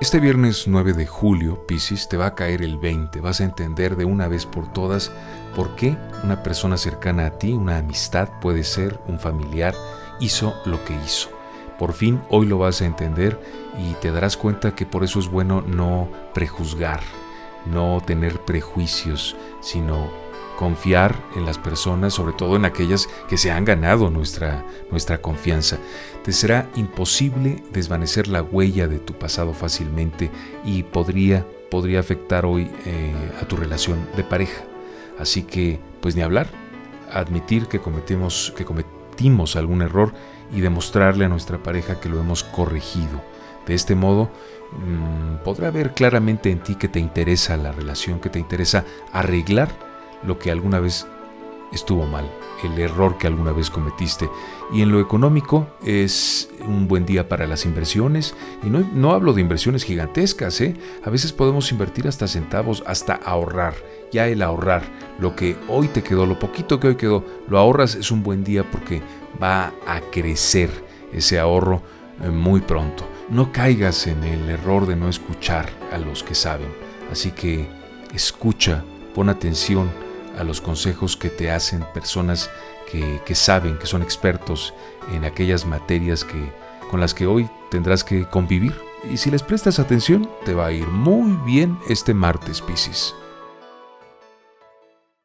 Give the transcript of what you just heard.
Este viernes 9 de julio, Piscis, te va a caer el 20. Vas a entender de una vez por todas por qué una persona cercana a ti, una amistad, puede ser un familiar, hizo lo que hizo. Por fin hoy lo vas a entender y te darás cuenta que por eso es bueno no prejuzgar, no tener prejuicios, sino confiar en las personas, sobre todo en aquellas que se han ganado nuestra, nuestra confianza. Te será imposible desvanecer la huella de tu pasado fácilmente y podría, podría afectar hoy eh, a tu relación de pareja. Así que, pues ni hablar, admitir que cometimos, que cometimos algún error y demostrarle a nuestra pareja que lo hemos corregido. De este modo, mm, podrá ver claramente en ti que te interesa la relación, que te interesa arreglar lo que alguna vez estuvo mal, el error que alguna vez cometiste. Y en lo económico es un buen día para las inversiones. Y no, no hablo de inversiones gigantescas, ¿eh? A veces podemos invertir hasta centavos, hasta ahorrar. Ya el ahorrar, lo que hoy te quedó, lo poquito que hoy quedó, lo ahorras es un buen día porque va a crecer ese ahorro eh, muy pronto. No caigas en el error de no escuchar a los que saben. Así que escucha, pon atención a los consejos que te hacen personas que, saben, que son expertos en aquellas materias que, con las que hoy tendrás que convivir. Y si les prestas atención, te va a ir muy bien este martes, Piscis.